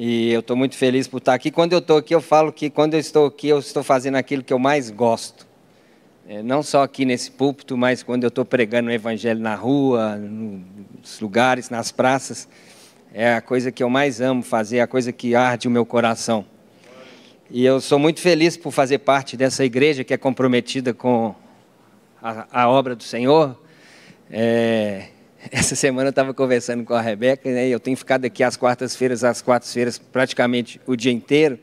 E eu estou muito feliz por estar aqui. Quando eu estou aqui, eu falo que quando eu estou aqui, eu estou fazendo aquilo que eu mais gosto. É, não só aqui nesse púlpito, mas quando eu estou pregando o evangelho na rua, nos lugares, nas praças. É a coisa que eu mais amo fazer, é a coisa que arde o meu coração. E eu sou muito feliz por fazer parte dessa igreja que é comprometida com a, a obra do Senhor. É, essa semana eu estava conversando com a Rebeca, né, eu tenho ficado aqui às quartas-feiras, às quartas-feiras, praticamente o dia inteiro.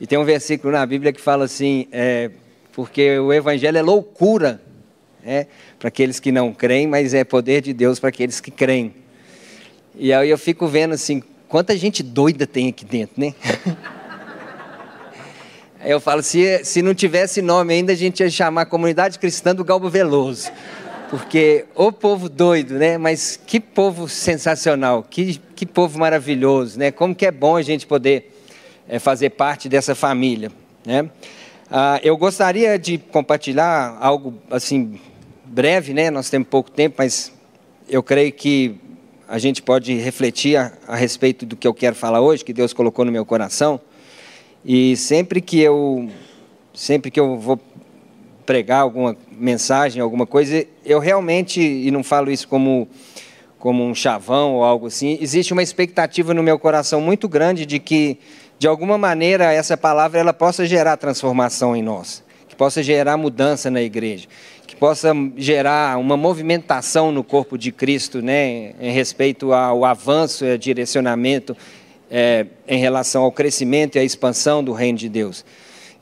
E tem um versículo na Bíblia que fala assim: é, porque o Evangelho é loucura é, para aqueles que não creem, mas é poder de Deus para aqueles que creem. E aí eu fico vendo assim, quanta gente doida tem aqui dentro, né? Aí eu falo, se, se não tivesse nome ainda, a gente ia chamar a Comunidade Cristã do Galbo Veloso. Porque o povo doido, né? Mas que povo sensacional, que, que povo maravilhoso, né? Como que é bom a gente poder é, fazer parte dessa família, né? Ah, eu gostaria de compartilhar algo assim breve, né? Nós temos pouco tempo, mas eu creio que a gente pode refletir a, a respeito do que eu quero falar hoje, que Deus colocou no meu coração. E sempre que eu sempre que eu vou pregar alguma mensagem, alguma coisa, eu realmente, e não falo isso como, como um chavão ou algo assim, existe uma expectativa no meu coração muito grande de que, de alguma maneira, essa palavra ela possa gerar transformação em nós, que possa gerar mudança na igreja, que possa gerar uma movimentação no corpo de Cristo, né, em respeito ao avanço e direcionamento é, em relação ao crescimento e à expansão do reino de Deus.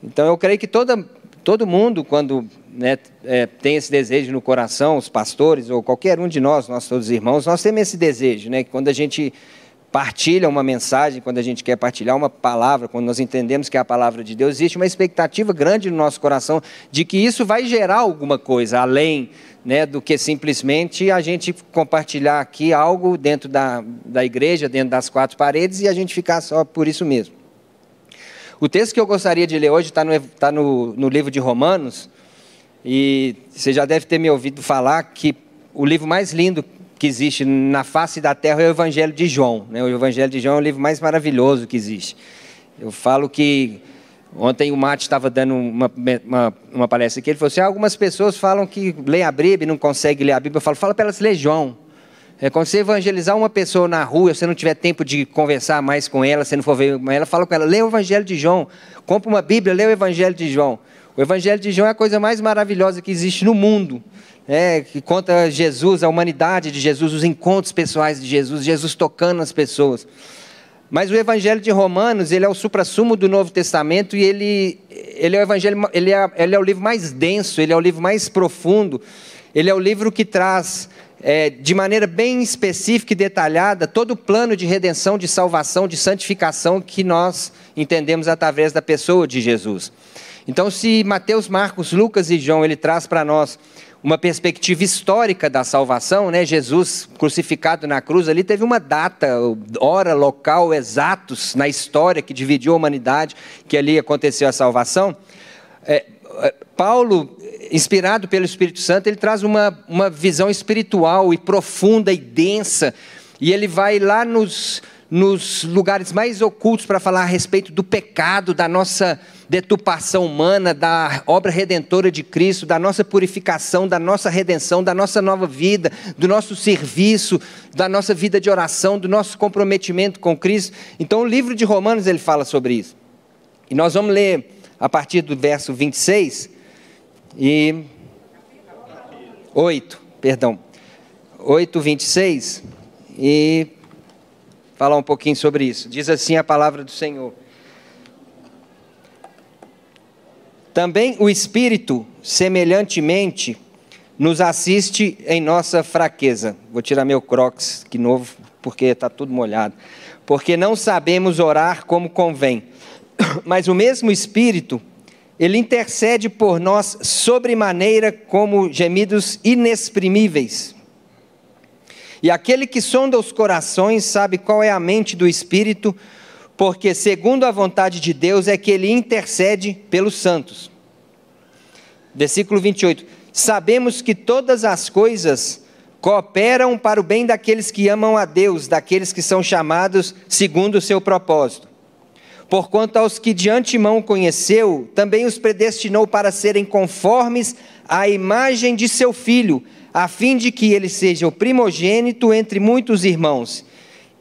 Então, eu creio que toda, todo mundo, quando né, é, tem esse desejo no coração, os pastores ou qualquer um de nós, nós todos irmãos, nós temos esse desejo, né, que quando a gente partilha uma mensagem, quando a gente quer partilhar uma palavra, quando nós entendemos que é a palavra de Deus, existe uma expectativa grande no nosso coração de que isso vai gerar alguma coisa além né, do que simplesmente a gente compartilhar aqui algo dentro da, da igreja, dentro das quatro paredes e a gente ficar só por isso mesmo. O texto que eu gostaria de ler hoje está no, tá no, no livro de Romanos, e você já deve ter me ouvido falar que o livro mais lindo que existe na face da terra é o Evangelho de João. Né? O Evangelho de João é o livro mais maravilhoso que existe. Eu falo que Ontem o Mate estava dando uma, uma, uma, palestra aqui, ele falou assim, ah, algumas pessoas falam que lê a Bíblia e não consegue ler a Bíblia. Eu falo, fala para elas ler João. É, quando você evangelizar uma pessoa na rua, você não tiver tempo de conversar mais com ela, você não for ver com ela, fala com ela, lê o Evangelho de João. Compra uma Bíblia, lê o Evangelho de João. O Evangelho de João é a coisa mais maravilhosa que existe no mundo. É, que conta Jesus, a humanidade de Jesus, os encontros pessoais de Jesus, Jesus tocando as pessoas. Mas o Evangelho de Romanos, ele é o suprassumo do Novo Testamento e ele, ele é o evangelho, ele é, ele é o livro mais denso, ele é o livro mais profundo, ele é o livro que traz é, de maneira bem específica e detalhada todo o plano de redenção, de salvação, de santificação que nós entendemos através da pessoa de Jesus. Então, se Mateus, Marcos, Lucas e João ele traz para nós uma perspectiva histórica da salvação, né? Jesus crucificado na cruz ali teve uma data, hora, local exatos na história que dividiu a humanidade, que ali aconteceu a salvação. É, é, Paulo, inspirado pelo Espírito Santo, ele traz uma, uma visão espiritual e profunda e densa, e ele vai lá nos, nos lugares mais ocultos para falar a respeito do pecado, da nossa deturpação humana, da obra redentora de Cristo, da nossa purificação, da nossa redenção, da nossa nova vida, do nosso serviço, da nossa vida de oração, do nosso comprometimento com Cristo. Então, o livro de Romanos ele fala sobre isso. E nós vamos ler a partir do verso 26 e 8, perdão. 8, 26 e falar um pouquinho sobre isso. Diz assim a palavra do Senhor. Também o Espírito, semelhantemente, nos assiste em nossa fraqueza. Vou tirar meu crocs que novo, porque está tudo molhado. Porque não sabemos orar como convém. Mas o mesmo Espírito, ele intercede por nós sobremaneira como gemidos inexprimíveis. E aquele que sonda os corações sabe qual é a mente do Espírito, porque segundo a vontade de Deus é que ele intercede pelos santos. Versículo 28. Sabemos que todas as coisas cooperam para o bem daqueles que amam a Deus, daqueles que são chamados segundo o seu propósito. Porquanto aos que de antemão conheceu, também os predestinou para serem conformes à imagem de seu filho, a fim de que ele seja o primogênito entre muitos irmãos.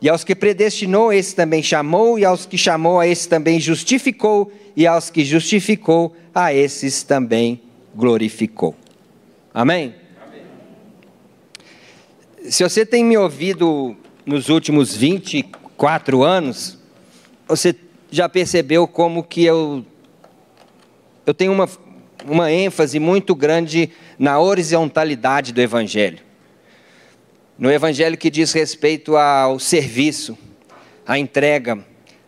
E aos que predestinou, esse também chamou, e aos que chamou, a esse também justificou, e aos que justificou, a esses também glorificou. Amém? Amém? Se você tem me ouvido nos últimos 24 anos, você já percebeu como que eu, eu tenho uma, uma ênfase muito grande na horizontalidade do Evangelho. No Evangelho que diz respeito ao serviço, à entrega,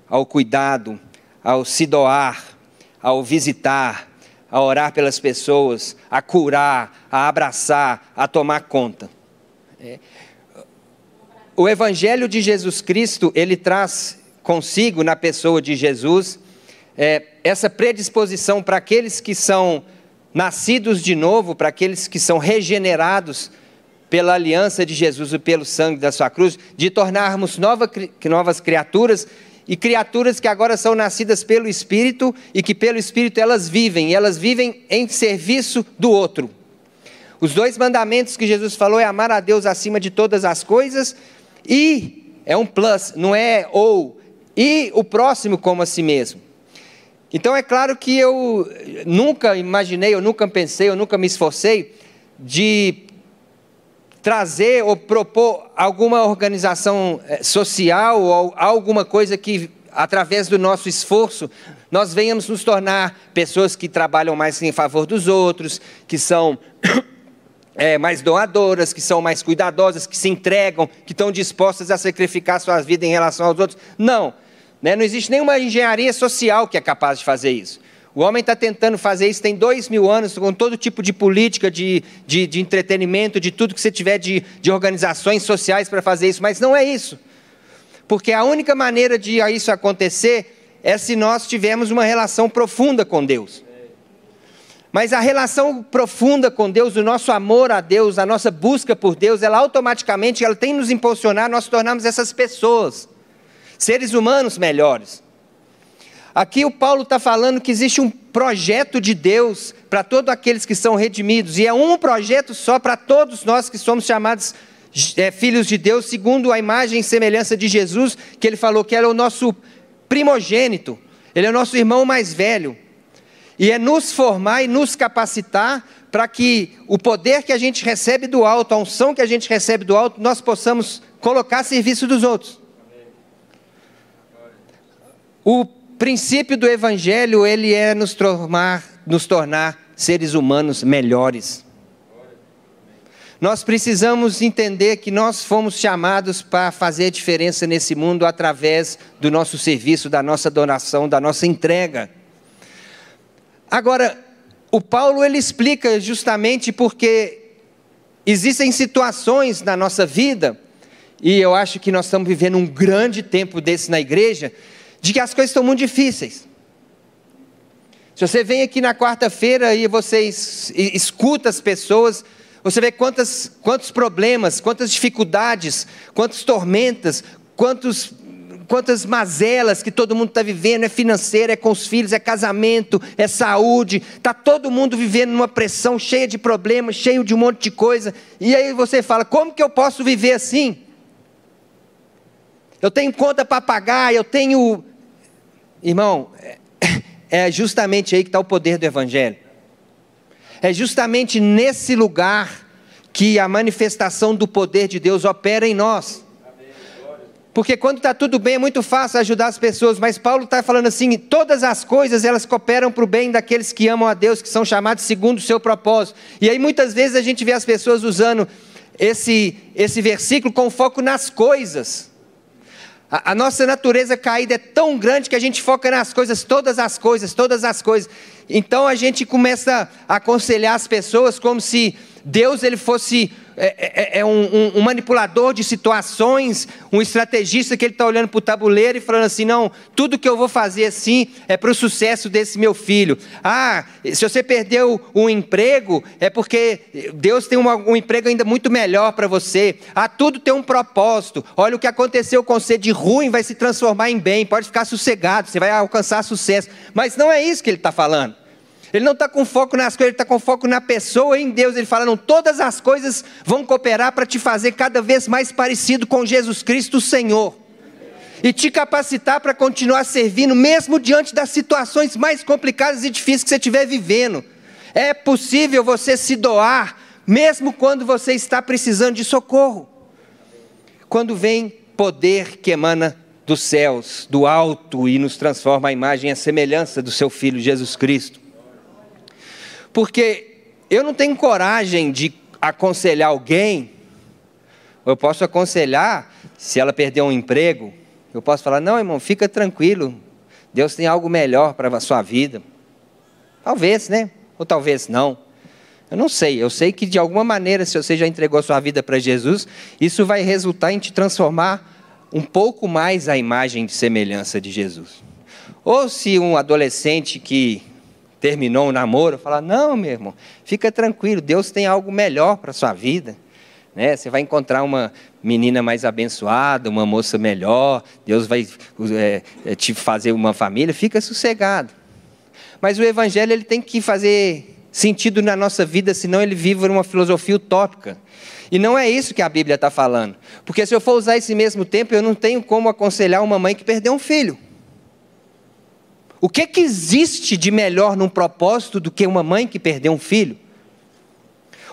ao cuidado, ao se doar, ao visitar, a orar pelas pessoas, a curar, a abraçar, a tomar conta. É. O Evangelho de Jesus Cristo, ele traz consigo, na pessoa de Jesus, é, essa predisposição para aqueles que são nascidos de novo, para aqueles que são regenerados pela aliança de Jesus e pelo sangue da sua cruz, de tornarmos nova, novas criaturas e criaturas que agora são nascidas pelo Espírito e que pelo Espírito elas vivem, e elas vivem em serviço do outro. Os dois mandamentos que Jesus falou é amar a Deus acima de todas as coisas e é um plus, não é ou, e o próximo como a si mesmo. Então é claro que eu nunca imaginei, eu nunca pensei, eu nunca me esforcei de trazer ou propor alguma organização eh, social ou alguma coisa que, através do nosso esforço, nós venhamos nos tornar pessoas que trabalham mais em favor dos outros, que são é, mais doadoras, que são mais cuidadosas, que se entregam, que estão dispostas a sacrificar suas vidas em relação aos outros. Não, né? não existe nenhuma engenharia social que é capaz de fazer isso. O homem está tentando fazer isso tem dois mil anos, com todo tipo de política, de, de, de entretenimento, de tudo que você tiver de, de organizações sociais para fazer isso, mas não é isso. Porque a única maneira de isso acontecer é se nós tivermos uma relação profunda com Deus. Mas a relação profunda com Deus, o nosso amor a Deus, a nossa busca por Deus, ela automaticamente ela tem nos impulsionar nós tornarmos essas pessoas, seres humanos melhores. Aqui o Paulo está falando que existe um projeto de Deus para todos aqueles que são redimidos, e é um projeto só para todos nós que somos chamados é, filhos de Deus, segundo a imagem e semelhança de Jesus, que ele falou que ele é o nosso primogênito, ele é o nosso irmão mais velho. E é nos formar e nos capacitar para que o poder que a gente recebe do alto, a unção que a gente recebe do alto, nós possamos colocar a serviço dos outros. O princípio do evangelho, ele é nos tornar, nos tornar seres humanos melhores. Nós precisamos entender que nós fomos chamados para fazer diferença nesse mundo através do nosso serviço, da nossa donação, da nossa entrega. Agora, o Paulo ele explica justamente porque existem situações na nossa vida, e eu acho que nós estamos vivendo um grande tempo desse na igreja, de que as coisas estão muito difíceis. Se você vem aqui na quarta-feira e você escuta as pessoas, você vê quantas, quantos problemas, quantas dificuldades, quantas tormentas, quantos, quantas mazelas que todo mundo está vivendo, é financeira, é com os filhos, é casamento, é saúde, está todo mundo vivendo numa pressão cheia de problemas, cheio de um monte de coisa, e aí você fala, como que eu posso viver assim? Eu tenho conta para pagar, eu tenho Irmão, é, é justamente aí que está o poder do Evangelho. É justamente nesse lugar que a manifestação do poder de Deus opera em nós. Porque quando está tudo bem é muito fácil ajudar as pessoas, mas Paulo está falando assim: todas as coisas elas cooperam para o bem daqueles que amam a Deus, que são chamados segundo o seu propósito. E aí muitas vezes a gente vê as pessoas usando esse, esse versículo com foco nas coisas. A, a, nossa natureza caída é tão grande que a gente foca nas coisas, todas as coisas, todas as coisas. Então a gente começa a aconselhar as pessoas como se Deus ele fosse é, é, é um, um, um, manipulador de situações, um estrategista que ele está olhando para o tabuleiro e falando assim: não, tudo que eu vou fazer assim é para o sucesso desse meu filho. Ah, se você perdeu um emprego, é porque Deus tem uma, um emprego ainda muito melhor para você. Ah, tudo tem um propósito. Olha, o que aconteceu com você de ruim vai se transformar em bem, pode ficar sossegado, você vai alcançar sucesso. Mas não é isso que ele está falando. Ele não está com foco nas coisas, ele está com foco na pessoa em Deus. Ele fala: não, todas as coisas vão cooperar para te fazer cada vez mais parecido com Jesus Cristo, Senhor. E te capacitar para continuar servindo, mesmo diante das situações mais complicadas e difíceis que você estiver vivendo. É possível você se doar, mesmo quando você está precisando de socorro. Quando vem poder que emana dos céus, do alto, e nos transforma a imagem e a semelhança do seu Filho Jesus Cristo. Porque eu não tenho coragem de aconselhar alguém, eu posso aconselhar se ela perder um emprego, eu posso falar: não, irmão, fica tranquilo, Deus tem algo melhor para a sua vida. Talvez, né? Ou talvez não. Eu não sei, eu sei que de alguma maneira, se você já entregou sua vida para Jesus, isso vai resultar em te transformar um pouco mais a imagem de semelhança de Jesus. Ou se um adolescente que terminou o namoro, fala: Não, meu irmão, fica tranquilo, Deus tem algo melhor para a sua vida. Né? Você vai encontrar uma menina mais abençoada, uma moça melhor, Deus vai é, é, te fazer uma família, fica sossegado. Mas o Evangelho ele tem que fazer sentido na nossa vida, senão ele vive uma filosofia utópica. E não é isso que a Bíblia está falando. Porque se eu for usar esse mesmo tempo, eu não tenho como aconselhar uma mãe que perdeu um filho. O que, que existe de melhor num propósito do que uma mãe que perdeu um filho?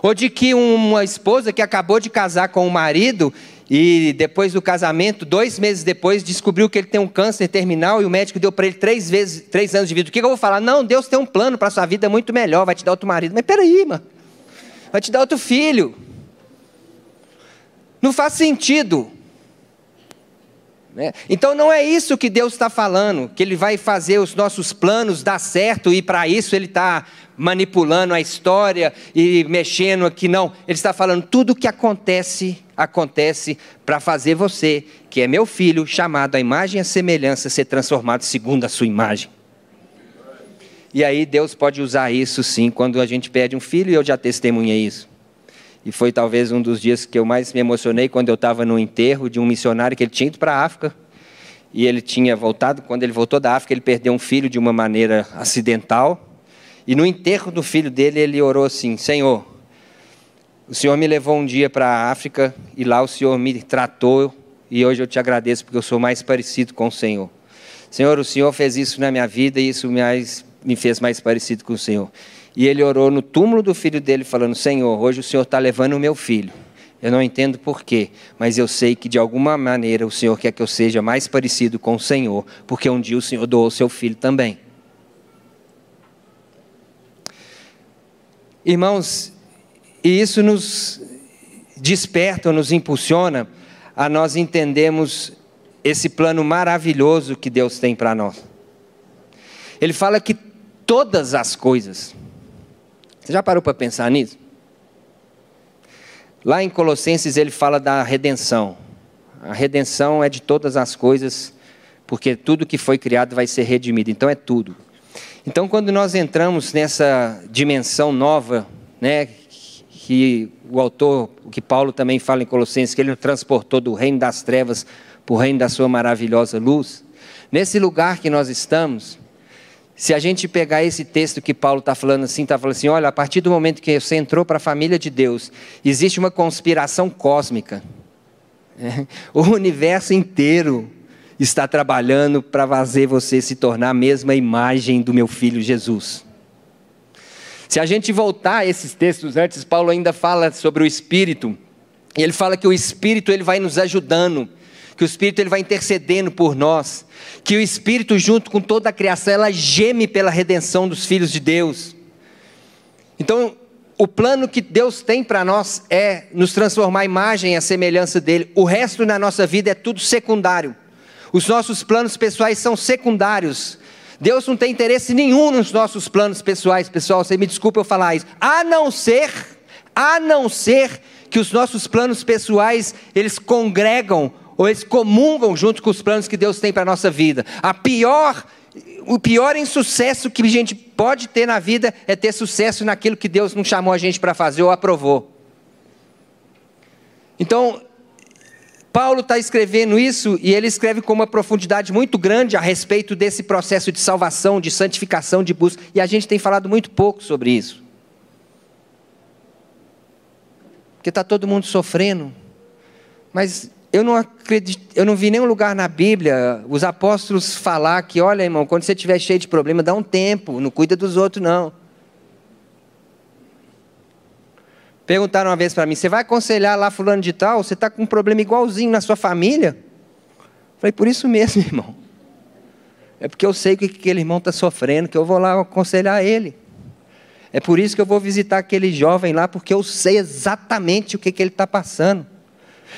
Ou de que uma esposa que acabou de casar com o um marido e depois do casamento, dois meses depois, descobriu que ele tem um câncer terminal e o médico deu para ele três, vezes, três anos de vida. O que, que eu vou falar? Não, Deus tem um plano para a sua vida muito melhor, vai te dar outro marido. Mas peraí, mano. Vai te dar outro filho. Não faz sentido. Né? Então não é isso que Deus está falando, que Ele vai fazer os nossos planos dar certo e para isso Ele está manipulando a história e mexendo aqui. Não, Ele está falando tudo o que acontece, acontece para fazer você, que é meu filho, chamado à imagem e a semelhança, ser transformado segundo a sua imagem. E aí Deus pode usar isso sim, quando a gente perde um filho, e eu já testemunhei isso. E foi talvez um dos dias que eu mais me emocionei quando eu estava no enterro de um missionário que ele tinha ido para a África. E ele tinha voltado, quando ele voltou da África, ele perdeu um filho de uma maneira acidental. E no enterro do filho dele, ele orou assim: Senhor, o Senhor me levou um dia para a África e lá o Senhor me tratou. E hoje eu te agradeço porque eu sou mais parecido com o Senhor. Senhor, o Senhor fez isso na minha vida e isso me fez mais parecido com o Senhor. E ele orou no túmulo do filho dele, falando: Senhor, hoje o Senhor está levando o meu filho. Eu não entendo porquê, mas eu sei que de alguma maneira o Senhor quer que eu seja mais parecido com o Senhor, porque um dia o Senhor doou seu filho também. Irmãos, e isso nos desperta, nos impulsiona a nós entendermos esse plano maravilhoso que Deus tem para nós. Ele fala que todas as coisas, você já parou para pensar nisso? Lá em Colossenses ele fala da redenção. A redenção é de todas as coisas, porque tudo que foi criado vai ser redimido. Então é tudo. Então quando nós entramos nessa dimensão nova, né, que o autor, o que Paulo também fala em Colossenses, que ele transportou do reino das trevas para o reino da sua maravilhosa luz. Nesse lugar que nós estamos, se a gente pegar esse texto que Paulo está falando assim, está falando assim: olha, a partir do momento que você entrou para a família de Deus, existe uma conspiração cósmica. É, o universo inteiro está trabalhando para fazer você se tornar a mesma imagem do meu filho Jesus. Se a gente voltar a esses textos antes, Paulo ainda fala sobre o Espírito. E ele fala que o Espírito ele vai nos ajudando que o Espírito ele vai intercedendo por nós, que o Espírito junto com toda a criação ela geme pela redenção dos filhos de Deus. Então, o plano que Deus tem para nós é nos transformar a imagem e a semelhança dele. O resto na nossa vida é tudo secundário. Os nossos planos pessoais são secundários. Deus não tem interesse nenhum nos nossos planos pessoais, pessoal. Você me desculpa eu falar isso. A não ser, a não ser que os nossos planos pessoais, eles congregam ou eles comungam junto com os planos que Deus tem para a nossa vida. A pior, o pior insucesso que a gente pode ter na vida é ter sucesso naquilo que Deus não chamou a gente para fazer ou aprovou. Então, Paulo está escrevendo isso e ele escreve com uma profundidade muito grande a respeito desse processo de salvação, de santificação, de busca, e a gente tem falado muito pouco sobre isso. Porque está todo mundo sofrendo, mas eu não acredito, eu não vi nenhum lugar na Bíblia os apóstolos falar que, olha, irmão, quando você estiver cheio de problema, dá um tempo, não cuida dos outros, não. Perguntaram uma vez para mim: você vai aconselhar lá fulano de tal? Você está com um problema igualzinho na sua família? Falei, por isso mesmo, irmão. É porque eu sei que aquele irmão está sofrendo, que eu vou lá aconselhar ele. É por isso que eu vou visitar aquele jovem lá, porque eu sei exatamente o que, que ele está passando.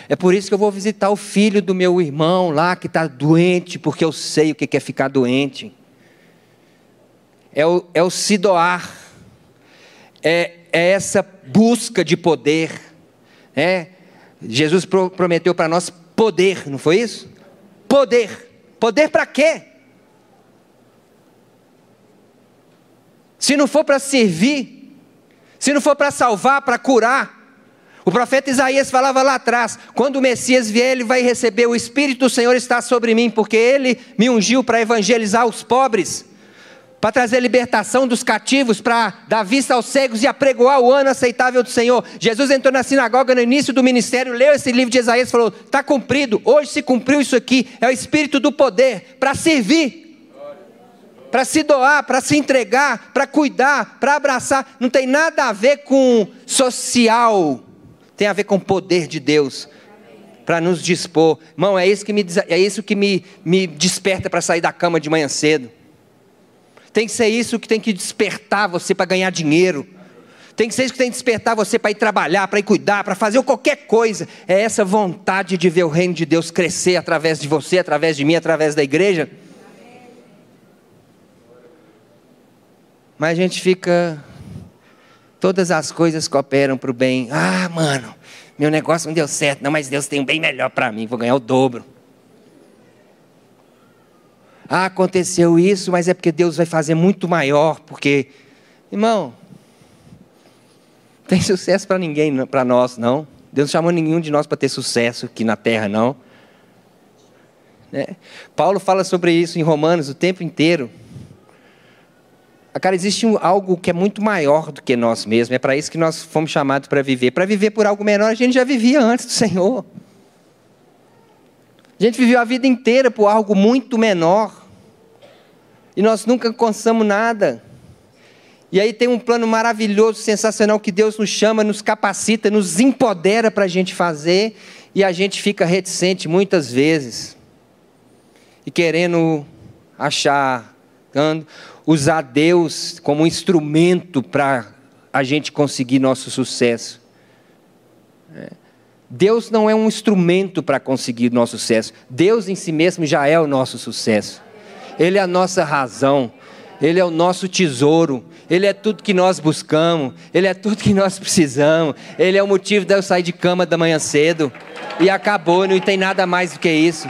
É por isso que eu vou visitar o filho do meu irmão lá que está doente, porque eu sei o que é ficar doente. É o, é o se doar, é, é essa busca de poder. É? Jesus pro, prometeu para nós poder, não foi isso? Poder. Poder para quê? Se não for para servir, se não for para salvar, para curar, o profeta Isaías falava lá atrás: quando o Messias vier, ele vai receber o Espírito do Senhor está sobre mim, porque ele me ungiu para evangelizar os pobres, para trazer libertação dos cativos, para dar vista aos cegos e apregoar o ano aceitável do Senhor. Jesus entrou na sinagoga no início do ministério, leu esse livro de Isaías e falou: está cumprido, hoje se cumpriu isso aqui, é o Espírito do poder para servir para se doar, para se entregar, para cuidar, para abraçar, não tem nada a ver com social, tem a ver com o poder de Deus para nos dispor. Irmão, é isso que me, é isso que me, me desperta para sair da cama de manhã cedo. Tem que ser isso que tem que despertar você para ganhar dinheiro. Tem que ser isso que tem que despertar você para ir trabalhar, para ir cuidar, para fazer qualquer coisa. É essa vontade de ver o reino de Deus crescer através de você, através de mim, através da igreja. Mas a gente fica Todas as coisas cooperam para o bem. Ah, mano, meu negócio não deu certo, não, mas Deus tem um bem melhor para mim, vou ganhar o dobro. Ah, aconteceu isso, mas é porque Deus vai fazer muito maior, porque, irmão, não tem sucesso para ninguém, para nós, não. Deus não chamou nenhum de nós para ter sucesso aqui na terra, não. Né? Paulo fala sobre isso em Romanos o tempo inteiro. Cara, existe um, algo que é muito maior do que nós mesmos. É para isso que nós fomos chamados para viver. Para viver por algo menor, a gente já vivia antes do Senhor. A gente viveu a vida inteira por algo muito menor. E nós nunca alcançamos nada. E aí tem um plano maravilhoso, sensacional, que Deus nos chama, nos capacita, nos empodera para a gente fazer. E a gente fica reticente muitas vezes. E querendo achar usar Deus como instrumento para a gente conseguir nosso sucesso. É. Deus não é um instrumento para conseguir nosso sucesso. Deus em si mesmo já é o nosso sucesso. Ele é a nossa razão. Ele é o nosso tesouro. Ele é tudo que nós buscamos. Ele é tudo que nós precisamos. Ele é o motivo de eu sair de cama da manhã cedo. E acabou, não tem nada mais do que isso.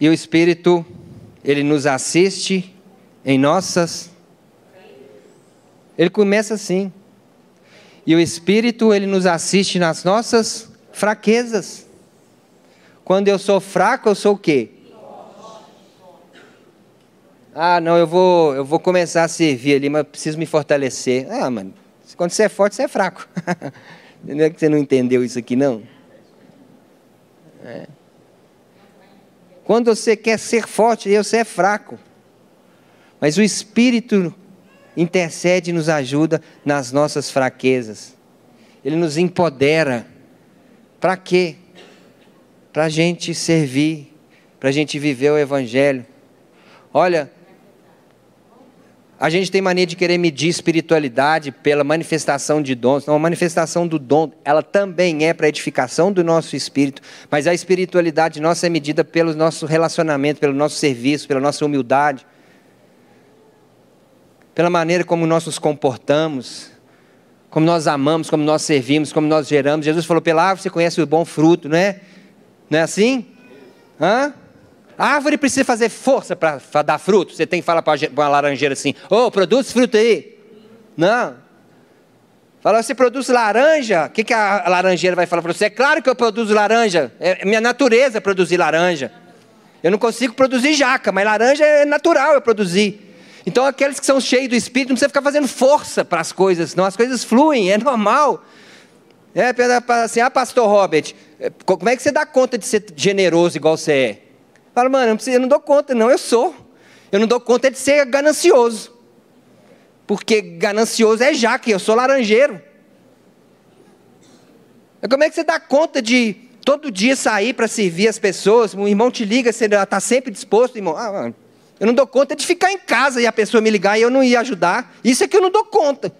E o Espírito, ele nos assiste em nossas. Ele começa assim. E o Espírito, ele nos assiste nas nossas fraquezas. Quando eu sou fraco, eu sou o quê? Ah, não, eu vou, eu vou começar a servir ali, mas preciso me fortalecer. Ah, mano, quando você é forte, você é fraco. Não é que você não entendeu isso aqui, não? É. Quando você quer ser forte, você é fraco. Mas o Espírito intercede e nos ajuda nas nossas fraquezas. Ele nos empodera. Para quê? Para a gente servir, para a gente viver o Evangelho. Olha, A gente tem mania de querer medir espiritualidade pela manifestação de dons. Não, a manifestação do dom, ela também é para edificação do nosso espírito, mas a espiritualidade nossa é medida pelo nosso relacionamento, pelo nosso serviço, pela nossa humildade, pela maneira como nós nos comportamos, como nós amamos, como nós servimos, como nós geramos. Jesus falou: pela árvore você conhece o bom fruto, não é? Não é assim? Hã? A árvore precisa fazer força para dar fruto. Você tem que falar para uma laranjeira assim: Ô, oh, produz fruto aí. Não. Fala, você produz laranja? O que, que a laranjeira vai falar para você? É claro que eu produzo laranja. É minha natureza produzir laranja. Eu não consigo produzir jaca, mas laranja é natural eu produzir. Então, aqueles que são cheios do Espírito não precisa ficar fazendo força para as coisas, não. As coisas fluem, é normal. É, assim, ah, pastor Robert, é, como é que você dá conta de ser generoso igual você é? Fala, mano, eu não, eu não dou conta, não, eu sou. Eu não dou conta de ser ganancioso. Porque ganancioso é jaque, eu sou laranjeiro. Como é que você dá conta de todo dia sair para servir as pessoas? O irmão te liga, você está sempre disposto, irmão. Ah, eu não dou conta de ficar em casa e a pessoa me ligar e eu não ir ajudar. Isso é que eu não dou conta.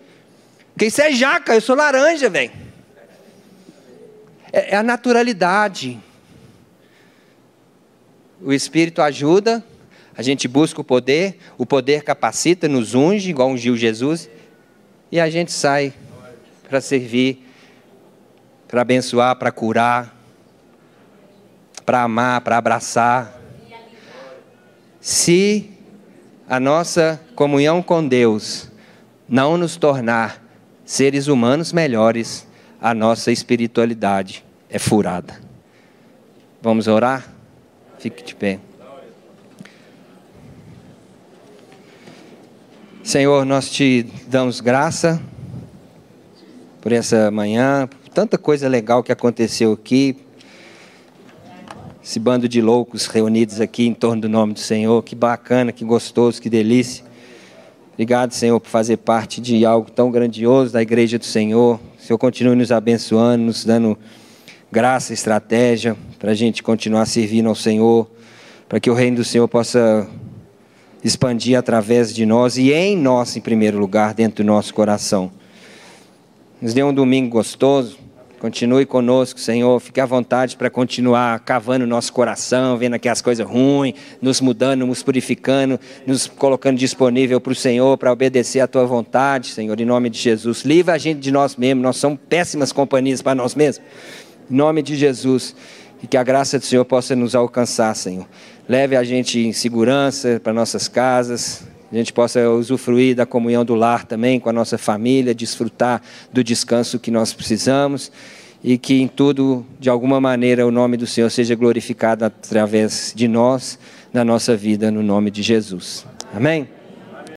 Porque isso é jaca, eu sou laranja, velho. É, é a naturalidade. O Espírito ajuda, a gente busca o poder, o poder capacita, nos unge, igual ungiu Jesus, e a gente sai para servir, para abençoar, para curar, para amar, para abraçar. Se a nossa comunhão com Deus não nos tornar seres humanos melhores, a nossa espiritualidade é furada. Vamos orar? Fique de pé. Senhor, nós te damos graça por essa manhã, por tanta coisa legal que aconteceu aqui. Esse bando de loucos reunidos aqui em torno do nome do Senhor, que bacana, que gostoso, que delícia. Obrigado, Senhor, por fazer parte de algo tão grandioso da igreja do Senhor. O Senhor continue nos abençoando, nos dando graça, estratégia para a gente continuar servindo ao Senhor, para que o reino do Senhor possa expandir através de nós e em nós, em primeiro lugar, dentro do nosso coração. Nos dê um domingo gostoso. Continue conosco, Senhor. Fique à vontade para continuar cavando nosso coração, vendo aqui as coisas ruins, nos mudando, nos purificando, nos colocando disponível para o Senhor, para obedecer à Tua vontade, Senhor, em nome de Jesus. Livra a gente de nós mesmos, nós somos péssimas companhias para nós mesmos. Em nome de Jesus. E que a graça do Senhor possa nos alcançar, Senhor. Leve a gente em segurança para nossas casas. A gente possa usufruir da comunhão do lar também com a nossa família, desfrutar do descanso que nós precisamos e que em tudo, de alguma maneira, o nome do Senhor seja glorificado através de nós, na nossa vida, no nome de Jesus. Amém?